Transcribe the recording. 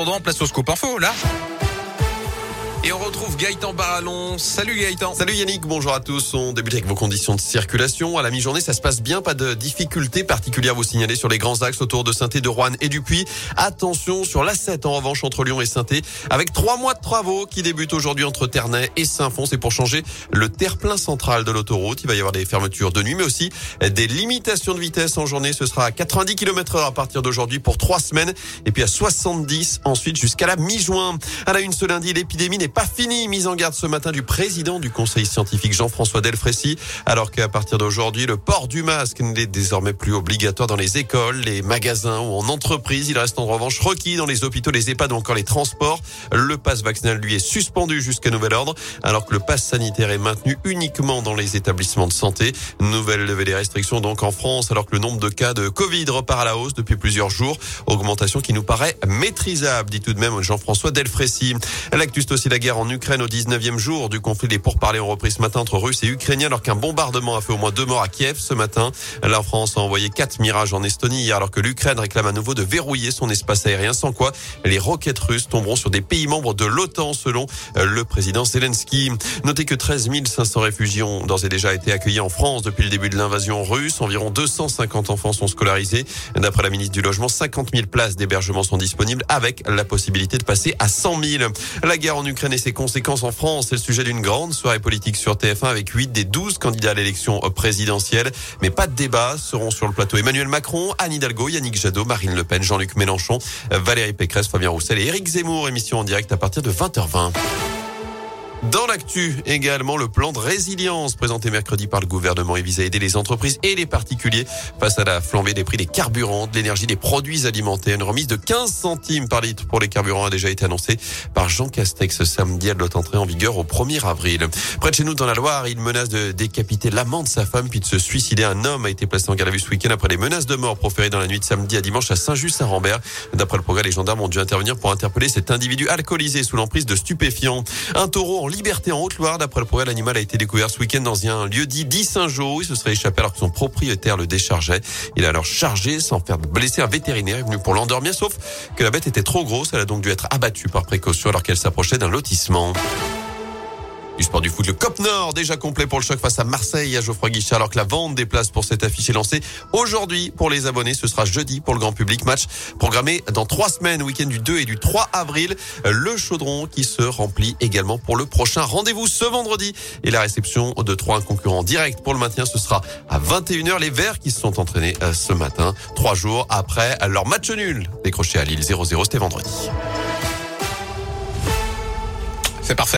attendant, place au scoop info, là. Et on retrouve Gaëtan Barallon. Salut Gaëtan. Salut Yannick, bonjour à tous. On débute avec vos conditions de circulation. À la mi-journée, ça se passe bien. Pas de difficultés particulières à vous signaler sur les grands axes autour de saint de Rouen et du Puy. Attention sur l'A7 en revanche entre Lyon et saint avec trois mois de travaux qui débutent aujourd'hui entre Ternay et Saint-Fond. C'est pour changer le terre-plein central de l'autoroute. Il va y avoir des fermetures de nuit, mais aussi des limitations de vitesse en journée. Ce sera à 90 km heure à partir d'aujourd'hui pour trois semaines et puis à 70 ensuite jusqu'à la mi-juin. À la une ce lundi, l'épidémie n'est pas fini. Mise en garde ce matin du président du conseil scientifique Jean-François Delfrécy, alors qu'à partir d'aujourd'hui, le port du masque n'est désormais plus obligatoire dans les écoles, les magasins ou en entreprise. Il reste en revanche requis dans les hôpitaux, les EHPAD ou encore les transports. Le passe vaccinal, lui, est suspendu jusqu'à nouvel ordre, alors que le passe sanitaire est maintenu uniquement dans les établissements de santé. Nouvelle levée des restrictions donc en France, alors que le nombre de cas de Covid repart à la hausse depuis plusieurs jours. Augmentation qui nous paraît maîtrisable, dit tout de même Jean-François Delfrécy. L'actus aussi la guerre en Ukraine au 19e jour du conflit. Les pourparlers ont repris ce matin entre Russes et Ukrainiens alors qu'un bombardement a fait au moins deux morts à Kiev ce matin. La France a envoyé quatre mirages en Estonie hier alors que l'Ukraine réclame à nouveau de verrouiller son espace aérien sans quoi les roquettes russes tomberont sur des pays membres de l'OTAN selon le président Zelensky. Notez que 13 500 réfugiés ont d'ores et déjà été accueillis en France depuis le début de l'invasion russe. Environ 250 enfants sont scolarisés. D'après la ministre du Logement, 50 000 places d'hébergement sont disponibles avec la possibilité de passer à 100 000. La guerre en Ukraine et ses conséquences en France. C'est le sujet d'une grande soirée politique sur TF1 avec 8 des 12 candidats à l'élection présidentielle. Mais pas de débat seront sur le plateau Emmanuel Macron, Anne Hidalgo, Yannick Jadot, Marine Le Pen, Jean-Luc Mélenchon, Valérie Pécresse, Fabien Roussel et Éric Zemmour. Émission en direct à partir de 20h20. Dans l'actu, également le plan de résilience présenté mercredi par le gouvernement et vise à aider les entreprises et les particuliers face à la flambée des prix des carburants, de l'énergie, des produits alimentaires. Une remise de 15 centimes par litre pour les carburants a déjà été annoncée par Jean Castex samedi. Elle doit entrer en vigueur au 1er avril. Près de chez nous, dans la Loire, il menace de décapiter l'amant de sa femme puis de se suicider. Un homme a été placé en garde à vue ce week-end après les menaces de mort proférées dans la nuit de samedi à dimanche à Saint-Just-Saint-Rambert. D'après le progrès, les gendarmes ont dû intervenir pour interpeller cet individu alcoolisé sous l'emprise de stupéfiants. Un taureau liberté en Haute-Loire. D'après le progrès, l'animal a été découvert ce week-end dans un lieu dit dit Saint-Jean. Il se serait échappé alors que son propriétaire le déchargeait. Il a alors chargé sans faire blesser un vétérinaire venu pour l'endormir, sauf que la bête était trop grosse. Elle a donc dû être abattue par précaution alors qu'elle s'approchait d'un lotissement. Du sport du foot, le COP Nord déjà complet pour le choc face à Marseille à Geoffroy Guichard alors que la vente des places pour cette affiche est lancée aujourd'hui pour les abonnés. Ce sera jeudi pour le grand public. Match programmé dans trois semaines, week-end du 2 et du 3 avril. Le chaudron qui se remplit également pour le prochain rendez-vous ce vendredi et la réception de trois concurrents directs pour le maintien. Ce sera à 21h. Les Verts qui se sont entraînés euh, ce matin, trois jours après leur match nul décroché à Lille 0-0. C'était vendredi. C'est parfait.